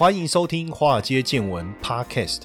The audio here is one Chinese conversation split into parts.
欢迎收听《华尔街见闻》Podcast。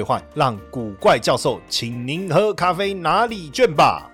换让古怪教授请您喝咖啡拿礼券吧。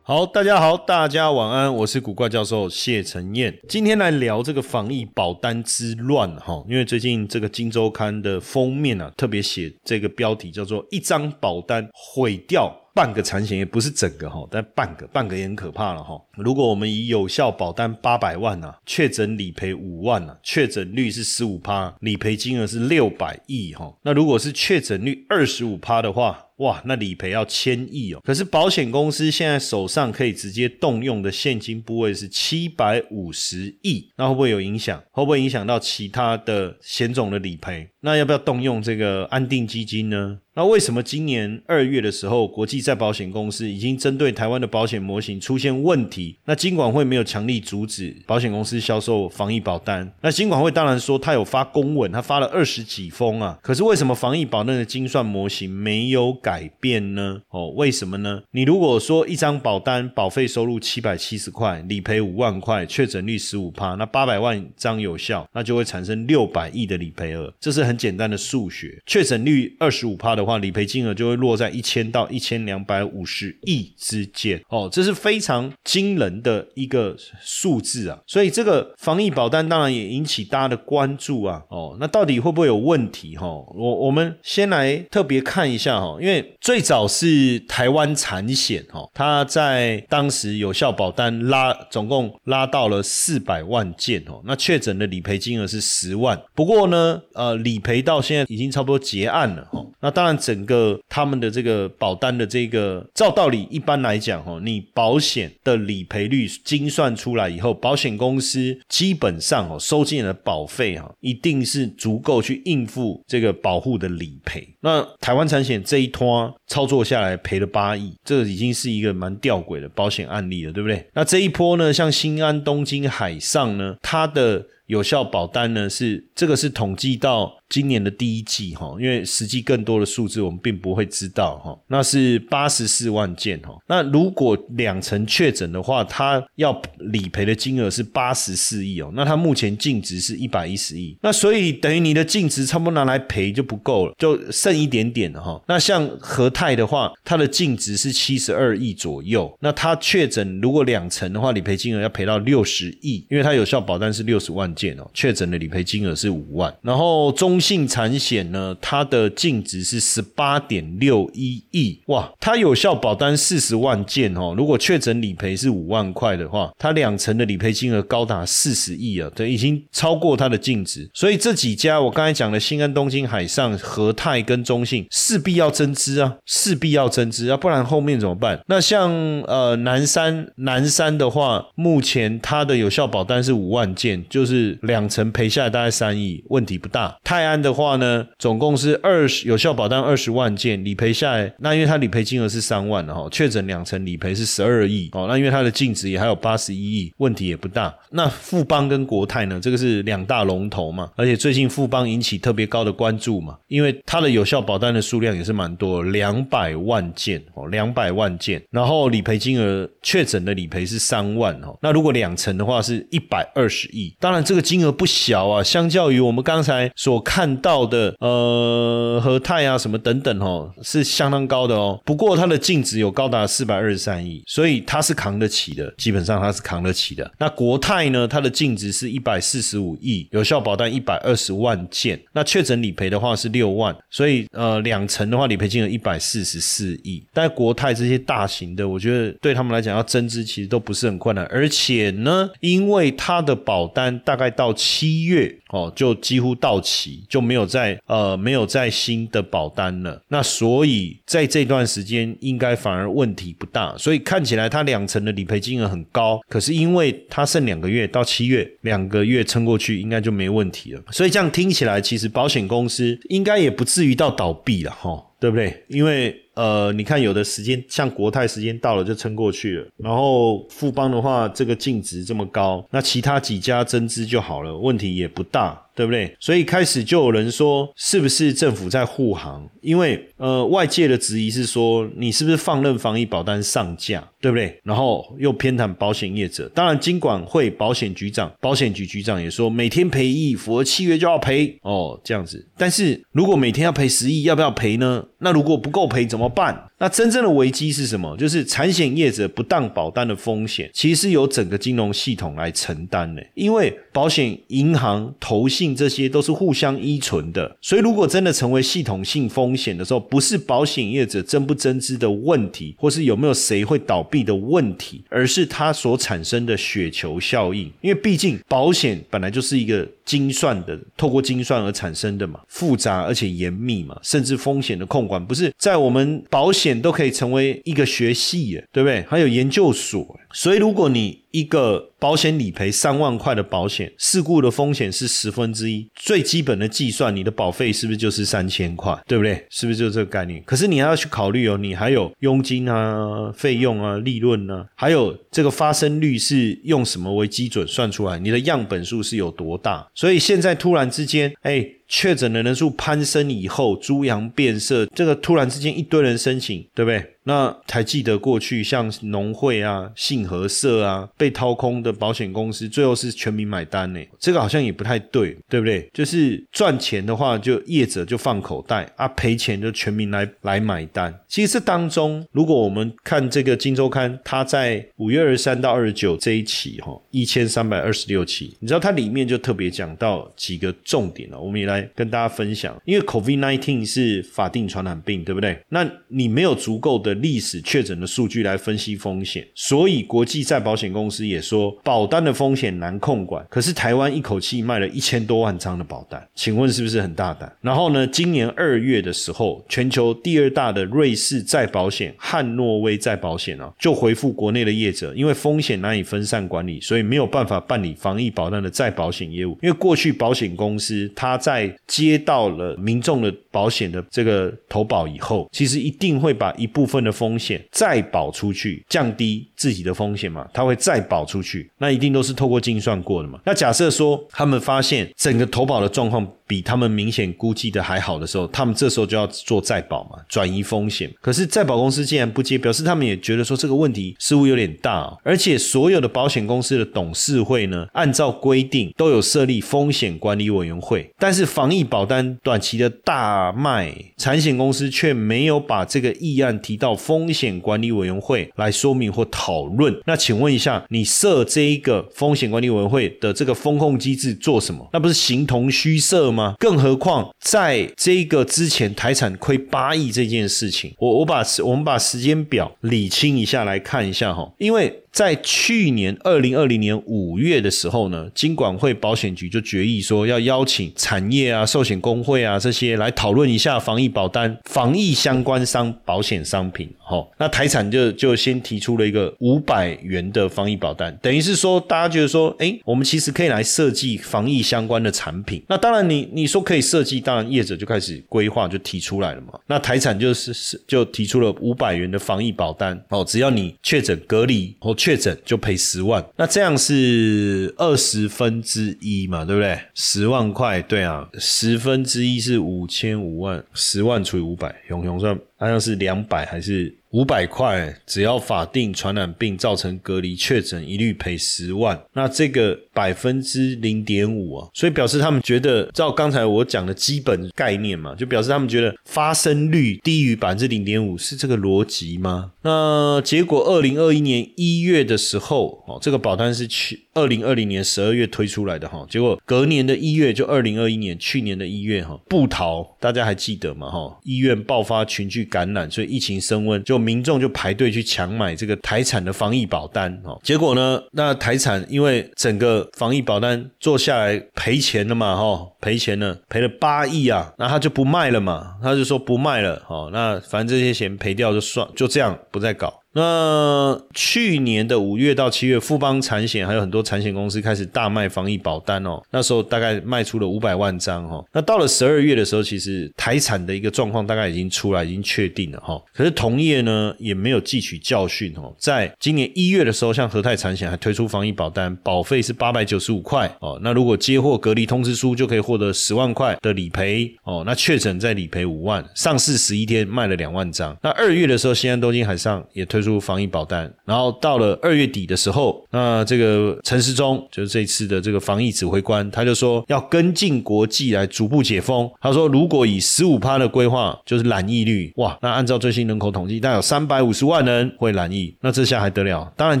好，大家好，大家晚安，我是古怪教授谢承彦，今天来聊这个防疫保单之乱哈，因为最近这个《金周刊》的封面啊，特别写这个标题叫做“一张保单毁掉”。半个产险也不是整个哈，但半个半个也很可怕了哈。如果我们以有效保单八百万呐，确诊理赔五万呐，确诊率是十五趴，理赔金额是六百亿哈。那如果是确诊率二十五趴的话，哇，那理赔要千亿哦。可是保险公司现在手上可以直接动用的现金部位是七百五十亿，那会不会有影响？会不会影响到其他的险种的理赔？那要不要动用这个安定基金呢？那为什么今年二月的时候，国际再保险公司已经针对台湾的保险模型出现问题？那金管会没有强力阻止保险公司销售防疫保单？那金管会当然说他有发公文，他发了二十几封啊。可是为什么防疫保单的精算模型没有改变呢？哦，为什么呢？你如果说一张保单保费收入七百七十块，理赔五万块，确诊率十五趴，那八百万张有效，那就会产生六百亿的理赔额。这是很简单的数学。确诊率二十五趴的。话理赔金额就会落在一千到一千两百五十亿之间哦，这是非常惊人的一个数字啊！所以这个防疫保单当然也引起大家的关注啊！哦，那到底会不会有问题哈？我我们先来特别看一下哈，因为最早是台湾产险哈，它在当时有效保单拉总共拉到了四百万件哦，那确诊的理赔金额是十万，不过呢，呃，理赔到现在已经差不多结案了哦，那当然。整个他们的这个保单的这个，照道理一般来讲，哈，你保险的理赔率精算出来以后，保险公司基本上哦收进来的保费哈，一定是足够去应付这个保护的理赔。那台湾产险这一拖操作下来赔了八亿，这已经是一个蛮吊诡的保险案例了，对不对？那这一波呢，像新安、东京、海上呢，它的有效保单呢是这个是统计到。今年的第一季哈，因为实际更多的数字我们并不会知道哈，那是八十四万件哈。那如果两成确诊的话，它要理赔的金额是八十四亿哦。那它目前净值是一百一十亿，那所以等于你的净值差不多拿来赔就不够了，就剩一点点了哈。那像和泰的话，它的净值是七十二亿左右，那它确诊如果两成的话，理赔金额要赔到六十亿，因为它有效保单是六十万件哦，确诊的理赔金额是五万，然后中。信产险呢，它的净值是十八点六一亿哇，它有效保单四十万件哦，如果确诊理赔是五万块的话，它两成的理赔金额高达四十亿啊，对，已经超过它的净值。所以这几家我刚才讲的新安、东京、海上、和泰跟中信势必要增资啊，势必要增资啊，不然后面怎么办？那像呃南山南山的话，目前它的有效保单是五万件，就是两成赔下来大概三亿，问题不大。泰安的话呢，总共是二十有效保单二十万件，理赔下来，那因为它理赔金额是三万的哈，确诊两成理赔是十二亿哦，那因为它的净值也还有八十一亿，问题也不大。那富邦跟国泰呢，这个是两大龙头嘛，而且最近富邦引起特别高的关注嘛，因为它的有效保单的数量也是蛮多，两百万件哦，两百万件，然后理赔金额确诊的理赔是三万哦，那如果两成的话是一百二十亿，当然这个金额不小啊，相较于我们刚才所看。到的呃和泰啊什么等等哦是相当高的哦，不过它的净值有高达四百二十三亿，所以它是扛得起的，基本上它是扛得起的。那国泰呢，它的净值是一百四十五亿，有效保单一百二十万件，那确诊理赔的话是六万，所以呃两成的话理赔金额一百四十四亿。但国泰这些大型的，我觉得对他们来讲要增资其实都不是很困难，而且呢，因为它的保单大概到七月哦，就几乎到期，就没有再呃没有再新的保单了。那所以在这段时间应该反而问题不大，所以看起来它两层的理赔金额很高，可是因为它剩两个月到七月，两个月撑过去应该就没问题了。所以这样听起来，其实保险公司应该也不至于到倒闭了哈，对不对？因为呃，你看有的时间像国泰时间到了就撑过去了，然后富邦的话，这个净值这么高，那其他几家增资就好了，问题也不大。对不对？所以开始就有人说，是不是政府在护航？因为呃，外界的质疑是说，你是不是放任防疫保单上架，对不对？然后又偏袒保险业者。当然，金管会保险局长、保险局局长也说，每天赔一亿，符合契约就要赔哦，这样子。但是如果每天要赔十亿，要不要赔呢？那如果不够赔怎么办？那真正的危机是什么？就是产险业者不当保单的风险，其实由整个金融系统来承担的。因为保险、银行、投信。这些都是互相依存的，所以如果真的成为系统性风险的时候，不是保险业者增不增资的问题，或是有没有谁会倒闭的问题，而是它所产生的雪球效应。因为毕竟保险本来就是一个精算的，透过精算而产生的嘛，复杂而且严密嘛，甚至风险的控管不是在我们保险都可以成为一个学系，对不对？还有研究所，所以如果你一个保险理赔三万块的保险，事故的风险是十分之一，最基本的计算，你的保费是不是就是三千块，对不对？是不是就这个概念？可是你还要去考虑哦，你还有佣金啊、费用啊、利润啊，还有这个发生率是用什么为基准算出来？你的样本数是有多大？所以现在突然之间，哎。确诊的人数攀升以后，猪羊变色，这个突然之间一堆人申请，对不对？那还记得过去像农会啊、信和社啊被掏空的保险公司，最后是全民买单呢？这个好像也不太对，对不对？就是赚钱的话，就业者就放口袋啊，赔钱就全民来来买单。其实这当中，如果我们看这个《金周刊》，它在五月二十三到二十九这一期哈，一千三百二十六期，你知道它里面就特别讲到几个重点了，我们也来。跟大家分享，因为 COVID-19 是法定传染病，对不对？那你没有足够的历史确诊的数据来分析风险，所以国际再保险公司也说保单的风险难控管。可是台湾一口气卖了一千多万张的保单，请问是不是很大胆？然后呢，今年二月的时候，全球第二大的瑞士再保险汉诺威再保险啊，就回复国内的业者，因为风险难以分散管理，所以没有办法办理防疫保单的再保险业务。因为过去保险公司它在接到了民众的保险的这个投保以后，其实一定会把一部分的风险再保出去，降低自己的风险嘛，他会再保出去，那一定都是透过精算过的嘛。那假设说他们发现整个投保的状况。比他们明显估计的还好的时候，他们这时候就要做再保嘛，转移风险。可是再保公司竟然不接，表示他们也觉得说这个问题似乎有点大。而且所有的保险公司的董事会呢，按照规定都有设立风险管理委员会，但是防疫保单短期的大卖，产险公司却没有把这个议案提到风险管理委员会来说明或讨论。那请问一下，你设这一个风险管理委员会的这个风控机制做什么？那不是形同虚设吗？吗？更何况在这个之前，台产亏八亿这件事情，我我把我们把时间表理清一下来看一下哈，因为。在去年二零二零年五月的时候呢，金管会保险局就决议说要邀请产业啊、寿险工会啊这些来讨论一下防疫保单、防疫相关商保险商品。哈，那台产就就先提出了一个五百元的防疫保单，等于是说大家觉得说，哎，我们其实可以来设计防疫相关的产品。那当然，你你说可以设计，当然业者就开始规划，就提出来了嘛。那台产就是是就提出了五百元的防疫保单，哦，只要你确诊隔离或确诊就赔十万，那这样是二十分之一嘛，对不对？十万块，对啊，十分之一是五千五万，十万除以五百，熊熊算好像是两百还是？五百块，只要法定传染病造成隔离确诊，一律赔十万。那这个百分之零点五啊，所以表示他们觉得，照刚才我讲的基本概念嘛，就表示他们觉得发生率低于百分之零点五是这个逻辑吗？那结果二零二一年一月的时候，哦，这个保单是去二零二零年十二月推出来的哈，结果隔年的一月就二零二一年去年的一月哈，布逃大家还记得吗？哈，医院爆发群聚感染，所以疫情升温，就民众就排队去抢买这个台产的防疫保单哦。结果呢，那台产因为整个防疫保单做下来赔钱了嘛，哈，赔钱了，赔了八亿啊，那他就不卖了嘛，他就说不卖了，哦，那反正这些钱赔掉就算，就这样不再搞。那去年的五月到七月，富邦产险还有很多产险公司开始大卖防疫保单哦。那时候大概卖出了五百万张哦。那到了十二月的时候，其实台产的一个状况大概已经出来，已经确定了哈。可是同业呢也没有汲取教训哦。在今年一月的时候，像和泰产险还推出防疫保单，保费是八百九十五块哦。那如果接获隔离通知书，就可以获得十万块的理赔哦。那确诊再理赔五万，上市十一天卖了两万张。那二月的时候，西安东京海上也推推。出防疫保单，然后到了二月底的时候，那这个陈时中就是这次的这个防疫指挥官，他就说要跟进国际来逐步解封。他说，如果以十五趴的规划，就是染疫率，哇，那按照最新人口统计，大概有三百五十万人会染疫，那这下还得了？当然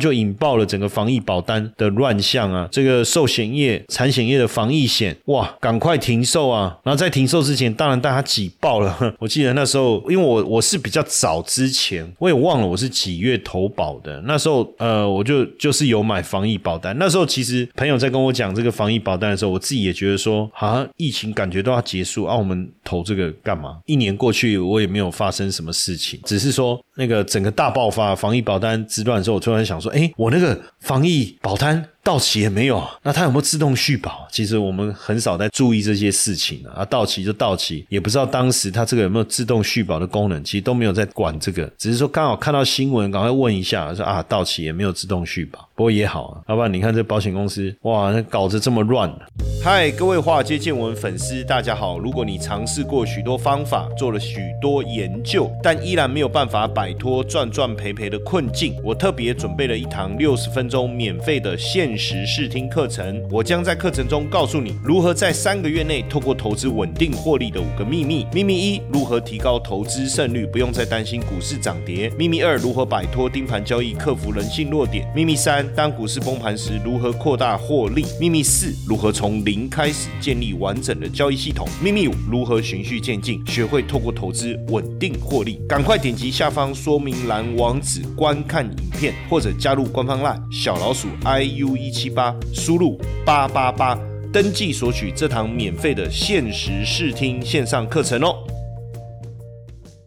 就引爆了整个防疫保单的乱象啊！这个寿险业、产险业的防疫险，哇，赶快停售啊！然后在停售之前，当然大家挤爆了。我记得那时候，因为我我是比较早之前，我也忘了我是几。几月投保的那时候，呃，我就就是有买防疫保单。那时候其实朋友在跟我讲这个防疫保单的时候，我自己也觉得说，好像疫情感觉都要结束啊，我们投这个干嘛？一年过去，我也没有发生什么事情，只是说那个整个大爆发防疫保单之乱的时候，我突然想说，哎，我那个防疫保单。到期也没有，那它有没有自动续保？其实我们很少在注意这些事情啊。到期就到期，也不知道当时它这个有没有自动续保的功能，其实都没有在管这个，只是说刚好看到新闻，赶快问一下，说啊到期也没有自动续保。不过也好啊，要不然你看这保险公司，哇，那搞得这么乱。嗨，各位华尔街见闻粉丝，大家好。如果你尝试过许多方法，做了许多研究，但依然没有办法摆脱赚赚赔赔的困境，我特别准备了一堂六十分钟免费的现实试听课程。我将在课程中告诉你如何在三个月内透过投资稳定获利的五个秘密。秘密一：如何提高投资胜率，不用再担心股市涨跌。秘密二：如何摆脱盯盘交易，克服人性弱点。秘密三。当股市崩盘时，如何扩大获利？秘密四：如何从零开始建立完整的交易系统？秘密五：如何循序渐进，学会透过投资稳定获利？赶快点击下方说明栏网址观看影片，或者加入官方 LINE 小老鼠 iu 一七八，输入八八八登记索取这堂免费的限时试听线上课程哦。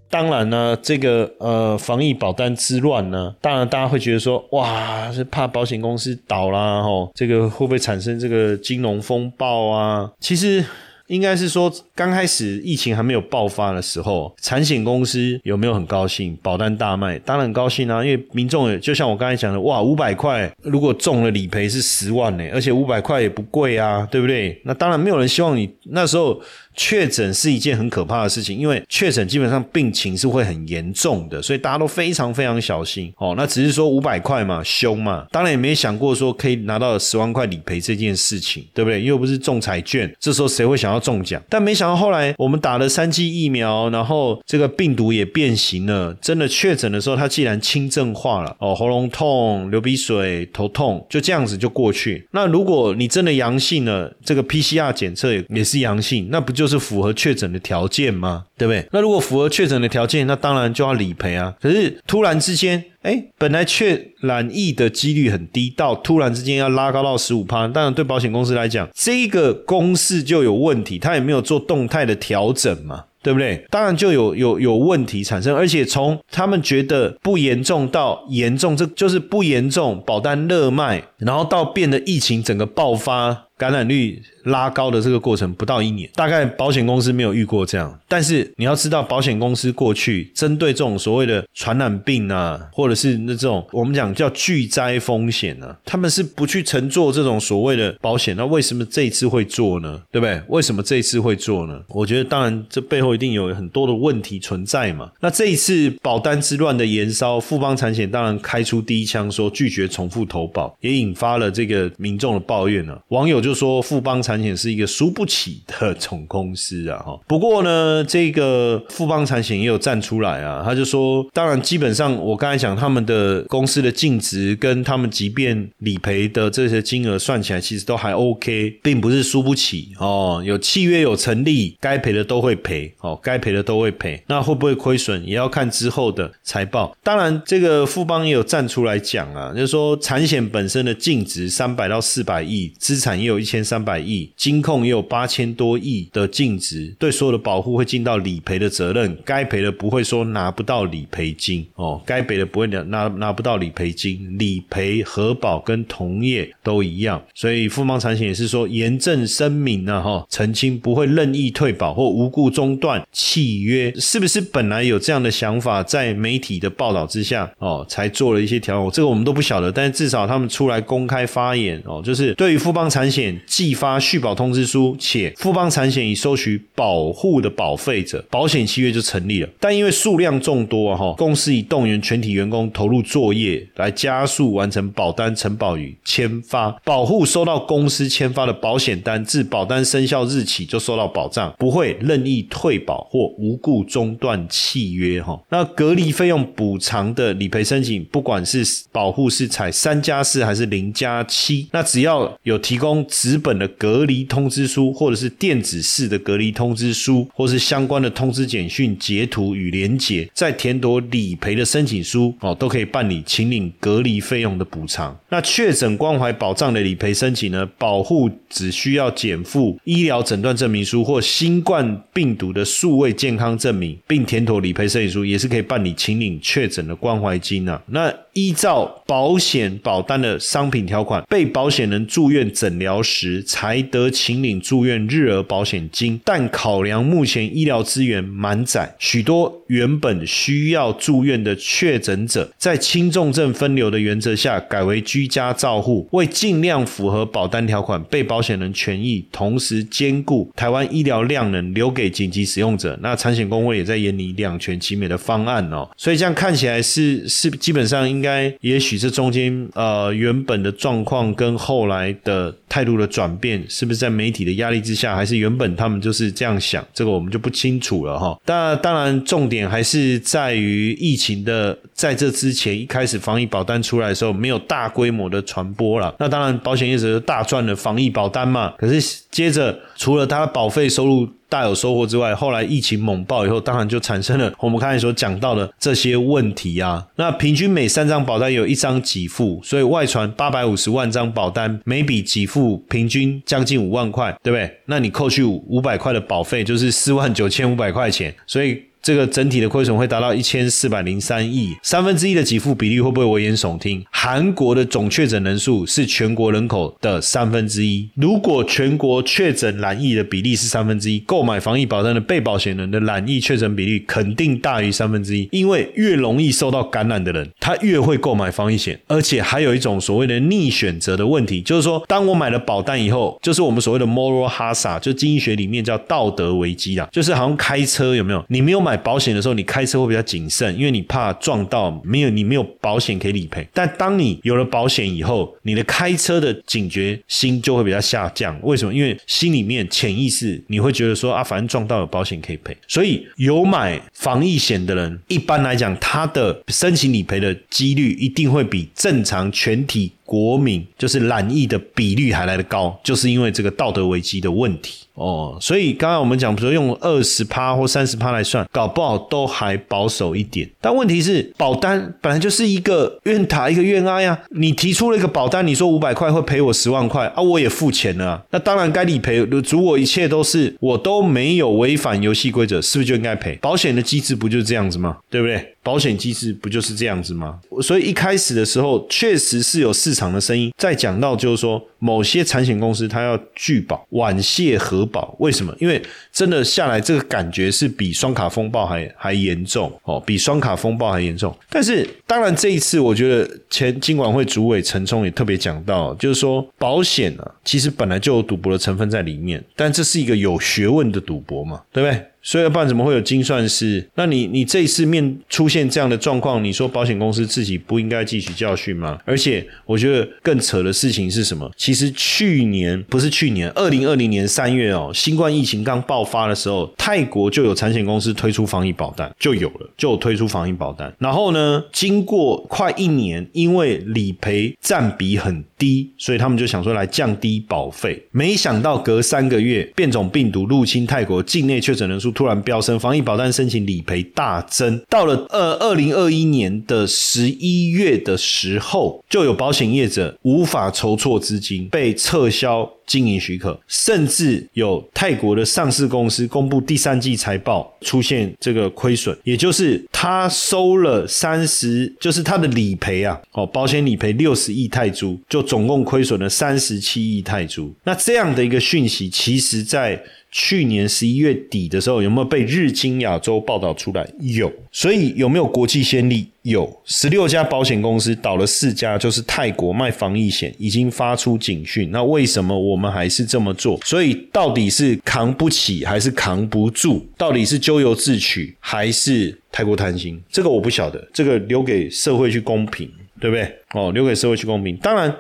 当然呢，这个呃防疫保单之乱呢，当然大家会觉得说，哇，是怕保险公司倒啦，吼，这个会不会产生这个金融风暴啊？其实。应该是说，刚开始疫情还没有爆发的时候，产险公司有没有很高兴？保单大卖，当然很高兴啊！因为民众也就像我刚才讲的，哇，五百块如果中了理赔是十万呢，而且五百块也不贵啊，对不对？那当然没有人希望你那时候确诊是一件很可怕的事情，因为确诊基本上病情是会很严重的，所以大家都非常非常小心。哦，那只是说五百块嘛，凶嘛，当然也没想过说可以拿到十万块理赔这件事情，对不对？又不是中彩券，这时候谁会想要？中奖，但没想到后来我们打了三剂疫苗，然后这个病毒也变形了。真的确诊的时候，它既然轻症化了，哦，喉咙痛、流鼻水、头痛，就这样子就过去。那如果你真的阳性了，这个 PCR 检测也是阳性，那不就就是符合确诊的条件吗？对不对？那如果符合确诊的条件，那当然就要理赔啊。可是突然之间，哎，本来确染疫的几率很低，到突然之间要拉高到十五趴，当然对保险公司来讲，这个公式就有问题，它也没有做动态的调整嘛。对不对？当然就有有有问题产生，而且从他们觉得不严重到严重，这就是不严重，保单热卖，然后到变得疫情整个爆发。感染率拉高的这个过程不到一年，大概保险公司没有遇过这样。但是你要知道，保险公司过去针对这种所谓的传染病啊，或者是那这种我们讲叫巨灾风险啊，他们是不去乘坐这种所谓的保险。那为什么这一次会做呢？对不对？为什么这一次会做呢？我觉得当然这背后一定有很多的问题存在嘛。那这一次保单之乱的延烧，富邦产险当然开出第一枪，说拒绝重复投保，也引发了这个民众的抱怨了。网友。就说富邦产产险是一个输不起的总公司啊哈。不过呢，这个富邦产险也有站出来啊，他就说，当然基本上我刚才讲他们的公司的净值跟他们即便理赔的这些金额算起来，其实都还 OK，并不是输不起哦。有契约有成立，该赔的都会赔哦，该赔的都会赔。那会不会亏损，也要看之后的财报。当然，这个富邦也有站出来讲啊，就是说产险本身的净值三百到四百亿，资产也有一千三百亿，金控也有八千多亿的净值，对所有的保护会尽到理赔的责任，该赔的不会说拿不到理赔金。哦，该赔的不会拿拿拿不到理赔金，理赔核保跟同业都一样，所以富邦产险也是说严正声明啊哈，澄清不会任意退保或无故中断契约，是不是本来有这样的想法，在媒体的报道之下哦，才做了一些调整，这个我们都不晓得，但是至少他们出来公开发言哦，就是对于富邦产险继发续保通知书，且富邦产险已收取保护的保费者，保险契约就成立了。但因为数量众多哈，公司已动员全体员工投入作业，来加速完成保单承保与签发。保护收到公司签发的保险单，自保单生效日起就受到保障，不会任意退保或无故中断契约哈。那隔离费用补偿的理赔申请，不管是保护是采三加四还是零加七，那只要有提供纸本的隔离通知书，或者是电子式的隔离通知书，或是相关的通知简讯截图与连结，再填妥理赔的申请书哦，都可以办理请领隔离费用的补偿。那确诊关怀保障的理赔申请呢，保护只需要减负医疗诊断证明书或新冠病毒的数位健康证明，并填妥理赔申请书，也是可以办理请领确诊的关怀金啊。那依照保险保单的商品条款，被保险人住院诊疗时才得请领住院日额保险金，但考量目前医疗资源满载，许多原本需要住院的确诊者，在轻重症分流的原则下，改为居家照护，为尽量符合保单条款，被保险人权益，同时兼顾台湾医疗量能留给紧急使用者。那产险工会也在研拟两全其美的方案哦，所以这样看起来是是基本上应。应该，也许这中间呃原本的状况跟后来的态度的转变，是不是在媒体的压力之下，还是原本他们就是这样想？这个我们就不清楚了哈。但当然，重点还是在于疫情的在这之前一开始防疫保单出来的时候，没有大规模的传播了。那当然，保险业者大赚了防疫保单嘛。可是接着，除了他的保费收入。大有收获之外，后来疫情猛爆以后，当然就产生了我们刚才所讲到的这些问题啊。那平均每三张保单有一张给付，所以外传八百五十万张保单，每笔给付平均将近五万块，对不对？那你扣去五百块的保费，就是四万九千五百块钱，所以。这个整体的亏损会达到一千四百零三亿，三分之一的给付比例会不会危言耸听？韩国的总确诊人数是全国人口的三分之一，如果全国确诊染疫的比例是三分之一，购买防疫保单的被保险人的染疫确诊比例肯定大于三分之一，因为越容易受到感染的人，他越会购买防疫险，而且还有一种所谓的逆选择的问题，就是说，当我买了保单以后，就是我们所谓的 moral hazard，就经济学里面叫道德危机啦，就是好像开车有没有？你没有买。买保险的时候，你开车会比较谨慎，因为你怕撞到，没有你没有保险可以理赔。但当你有了保险以后，你的开车的警觉心就会比较下降。为什么？因为心里面潜意识你会觉得说啊，反正撞到有保险可以赔。所以有买防疫险的人，一般来讲，他的申请理赔的几率一定会比正常全体。国民就是染疫的比率还来得高，就是因为这个道德危机的问题哦。所以刚刚我们讲，比如说用二十趴或三十趴来算，搞不好都还保守一点。但问题是，保单本来就是一个愿打一个愿挨呀。你提出了一个保单，你说五百块会赔我十万块啊，我也付钱了，那当然该理赔。如果一切都是我都没有违反游戏规则，是不是就应该赔？保险的机制不就是这样子吗？对不对？保险机制不就是这样子吗？所以一开始的时候，确实是有市场的声音在讲到，就是说某些产险公司它要拒保、婉谢核保，为什么？因为真的下来这个感觉是比双卡风暴还还严重哦，比双卡风暴还严重。但是当然这一次，我觉得前金管会主委陈冲也特别讲到，就是说保险啊，其实本来就有赌博的成分在里面，但这是一个有学问的赌博嘛，对不对？所以要不然怎么会有精算师？那你你这一次面出现这样的状况，你说保险公司自己不应该汲取教训吗？而且我觉得更扯的事情是什么？其实去年不是去年，二零二零年三月哦，新冠疫情刚爆发的时候，泰国就有产险公司推出防疫保单，就有了，就有推出防疫保单。然后呢，经过快一年，因为理赔占比很低，所以他们就想说来降低保费。没想到隔三个月，变种病毒入侵泰国境内确诊人数。突然飙升，防疫保单申请理赔大增。到了二二零二一年的十一月的时候，就有保险业者无法筹措资金，被撤销经营许可，甚至有泰国的上市公司公布第三季财报出现这个亏损，也就是他收了三十，就是他的理赔啊，哦，保险理赔六十亿泰铢，就总共亏损了三十七亿泰铢。那这样的一个讯息，其实在。去年十一月底的时候，有没有被日经亚洲报道出来？有，所以有没有国际先例？有，十六家保险公司倒了四家，就是泰国卖防疫险已经发出警讯。那为什么我们还是这么做？所以到底是扛不起还是扛不住？到底是咎由自取还是太过贪心？这个我不晓得，这个留给社会去公平，对不对？哦，留给社会去公平。当然。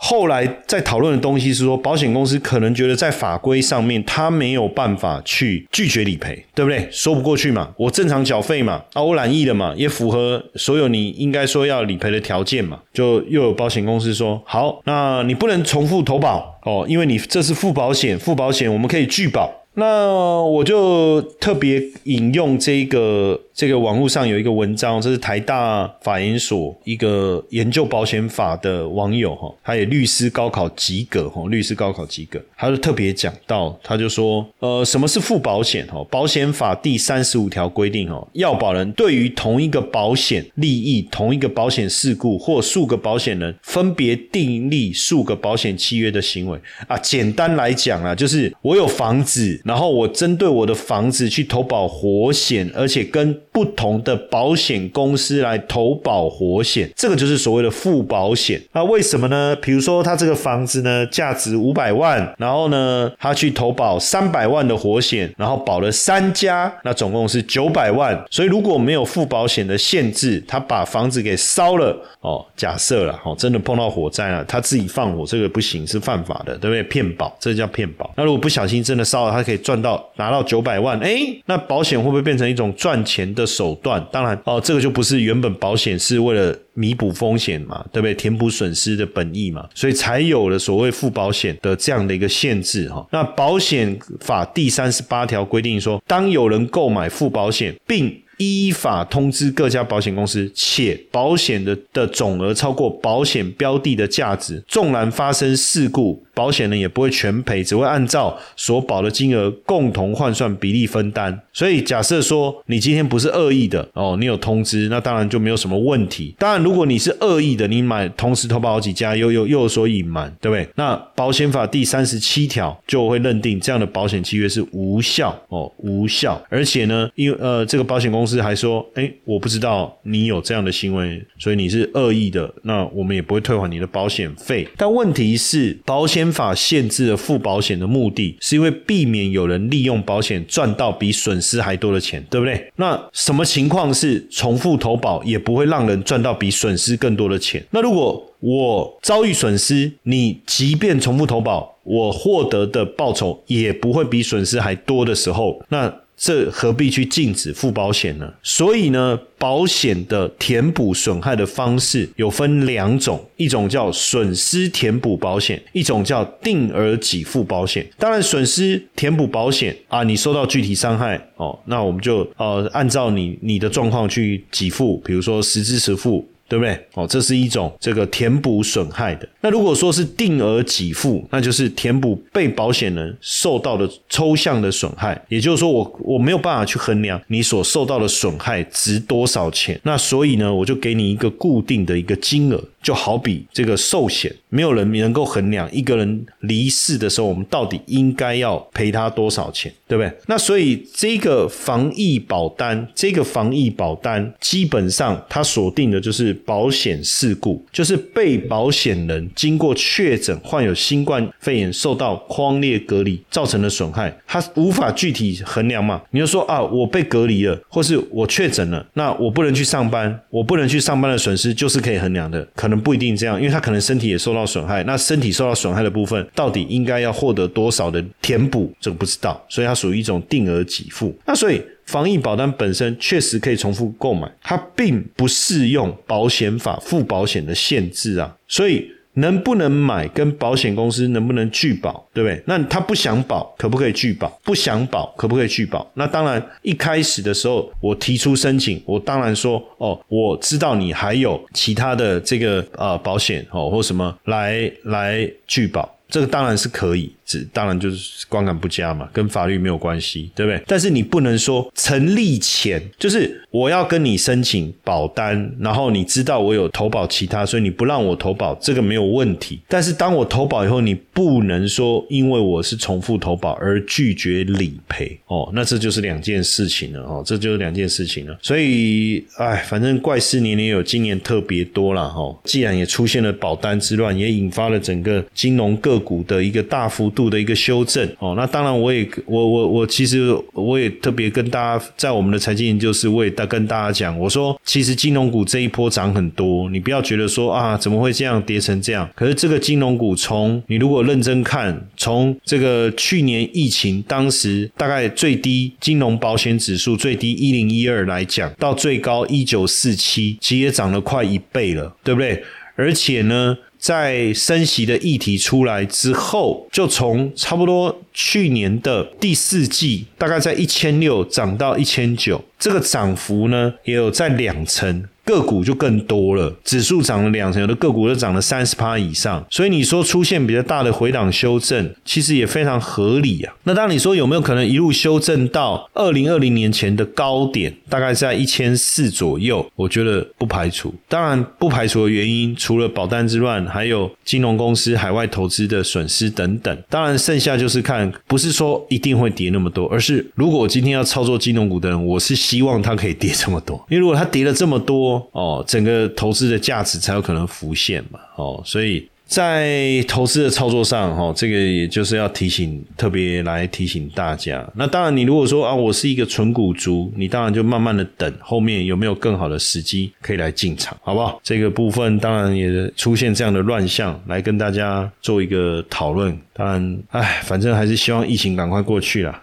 后来在讨论的东西是说，保险公司可能觉得在法规上面，他没有办法去拒绝理赔，对不对？说不过去嘛，我正常缴费嘛，啊，我染疫了嘛，也符合所有你应该说要理赔的条件嘛，就又有保险公司说，好，那你不能重复投保哦，因为你这是付保险，付保险我们可以拒保。那我就特别引用这个这个网络上有一个文章，这是台大法研所一个研究保险法的网友哈，他也律师高考及格哈，律师高考及格，他就特别讲到，他就说，呃，什么是附保险哈？保险法第三十五条规定哈，要保人对于同一个保险利益、同一个保险事故或数个保险人分别订立数个保险契约的行为啊，简单来讲啊，就是我有房子。然后我针对我的房子去投保活险，而且跟不同的保险公司来投保活险，这个就是所谓的附保险。那为什么呢？比如说他这个房子呢价值五百万，然后呢他去投保三百万的活险，然后保了三家，那总共是九百万。所以如果没有附保险的限制，他把房子给烧了哦，假设了哦，真的碰到火灾了，他自己放火，这个不行，是犯法的，对不对？骗保，这叫骗保。那如果不小心真的烧了，他可以。赚到拿到九百万，哎，那保险会不会变成一种赚钱的手段？当然哦，这个就不是原本保险是为了弥补风险嘛，对不对？填补损失的本意嘛，所以才有了所谓附保险的这样的一个限制哈。那保险法第三十八条规定说，当有人购买附保险，并依法通知各家保险公司，且保险的的总额超过保险标的的价值，纵然发生事故。保险人也不会全赔，只会按照所保的金额共同换算比例分担。所以假设说你今天不是恶意的哦，你有通知，那当然就没有什么问题。当然，如果你是恶意的，你买同时投保好几家，又又又有所隐瞒，对不对？那保险法第三十七条就会认定这样的保险契约是无效哦，无效。而且呢，因为呃，这个保险公司还说，哎，我不知道你有这样的行为，所以你是恶意的，那我们也不会退还你的保险费。但问题是保险。法限制了付保险的目的，是因为避免有人利用保险赚到比损失还多的钱，对不对？那什么情况是重复投保也不会让人赚到比损失更多的钱？那如果我遭遇损失，你即便重复投保，我获得的报酬也不会比损失还多的时候，那？这何必去禁止付保险呢？所以呢，保险的填补损害的方式有分两种，一种叫损失填补保险，一种叫定额给付保险。当然，损失填补保险啊，你受到具体伤害哦，那我们就呃按照你你的状况去给付，比如说实支实付。对不对？哦，这是一种这个填补损害的。那如果说是定额给付，那就是填补被保险人受到的抽象的损害。也就是说，我我没有办法去衡量你所受到的损害值多少钱。那所以呢，我就给你一个固定的一个金额，就好比这个寿险没有人能够衡量一个人离世的时候，我们到底应该要赔他多少钱，对不对？那所以这个防疫保单，这个防疫保单基本上它锁定的就是保险事故，就是被保险人经过确诊患有新冠肺炎，受到框列隔离造成的损害，他无法具体衡量嘛？你就说啊，我被隔离了，或是我确诊了，那我不能去上班，我不能去上班的损失就是可以衡量的，可可能不一定这样，因为他可能身体也受到损害，那身体受到损害的部分，到底应该要获得多少的填补，这个不知道，所以它属于一种定额给付。那所以防疫保单本身确实可以重复购买，它并不适用保险法附保险的限制啊，所以。能不能买跟保险公司能不能拒保，对不对？那他不想保，可不可以拒保？不想保，可不可以拒保？那当然，一开始的时候我提出申请，我当然说哦，我知道你还有其他的这个呃保险哦或什么来来拒保。这个当然是可以，只当然就是观感不佳嘛，跟法律没有关系，对不对？但是你不能说成立前就是我要跟你申请保单，然后你知道我有投保其他，所以你不让我投保，这个没有问题。但是当我投保以后，你不能说因为我是重复投保而拒绝理赔哦，那这就是两件事情了哦，这就是两件事情了。所以，哎，反正怪事年年有，今年特别多了哈。既然也出现了保单之乱，也引发了整个金融个。股的一个大幅度的一个修正哦，那当然我也我我我其实我也特别跟大家在我们的财经研究室，我也跟大家讲，我说其实金融股这一波涨很多，你不要觉得说啊怎么会这样跌成这样？可是这个金融股从你如果认真看，从这个去年疫情当时大概最低金融保险指数最低一零一二来讲，到最高一九四七，其实也涨了快一倍了，对不对？而且呢。在升息的议题出来之后，就从差不多去年的第四季，大概在一千六涨到一千九，这个涨幅呢也有在两成。个股就更多了，指数涨了两成，有的个股都涨了三十趴以上，所以你说出现比较大的回档修正，其实也非常合理啊。那当你说有没有可能一路修正到二零二零年前的高点，大概在一千四左右？我觉得不排除。当然不排除的原因，除了保单之乱，还有金融公司海外投资的损失等等。当然剩下就是看，不是说一定会跌那么多，而是如果我今天要操作金融股的人，我是希望它可以跌这么多，因为如果它跌了这么多。哦，整个投资的价值才有可能浮现嘛。哦，所以在投资的操作上，哈，这个也就是要提醒，特别来提醒大家。那当然，你如果说啊，我是一个纯股族，你当然就慢慢的等，后面有没有更好的时机可以来进场，好不好？这个部分当然也出现这样的乱象，来跟大家做一个讨论。当然，哎，反正还是希望疫情赶快过去了。